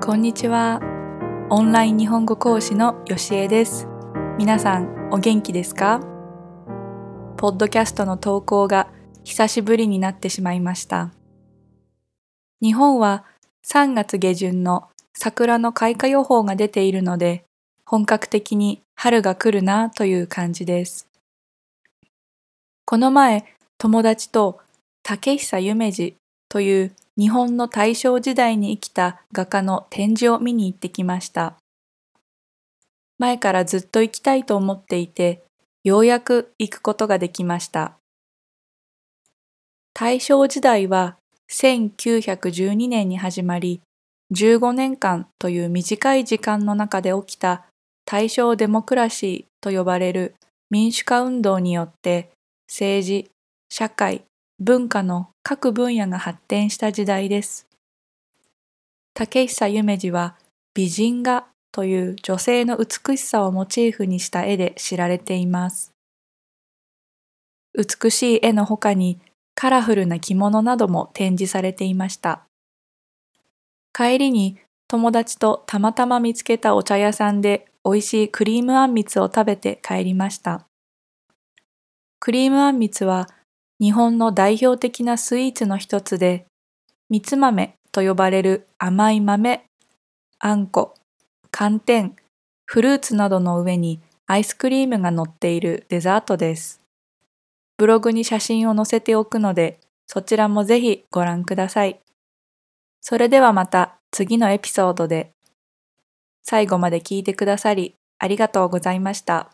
こんにちは。オンライン日本語講師のよしえです。皆さん、お元気ですか？ポッドキャストの投稿が久しぶりになってしまいました。日本は3月下旬の桜の開花予報が出ているので、本格的に春が来るなという感じです。この前、友達と竹久夢二という日本の大正時代に生きた画家の展示を見に行ってきました。前からずっと行きたいと思っていて、ようやく行くことができました。大正時代は1912年に始まり、15年間という短い時間の中で起きた大正デモクラシーと呼ばれる民主化運動によって政治、社会、文化の各分野が発展した時代です。竹久夢二は美人画という女性の美しさをモチーフにした絵で知られています。美しい絵の他にカラフルな着物なども展示されていました。帰りに友達とたまたま見つけたお茶屋さんで美味しいクリームあんみつを食べて帰りました。クリームあんみつは日本の代表的なスイーツの一つで、みつ豆と呼ばれる甘い豆、あんこ、寒天、フルーツなどの上にアイスクリームが乗っているデザートです。ブログに写真を載せておくので、そちらもぜひご覧ください。それではまた次のエピソードで。最後まで聞いてくださりありがとうございました。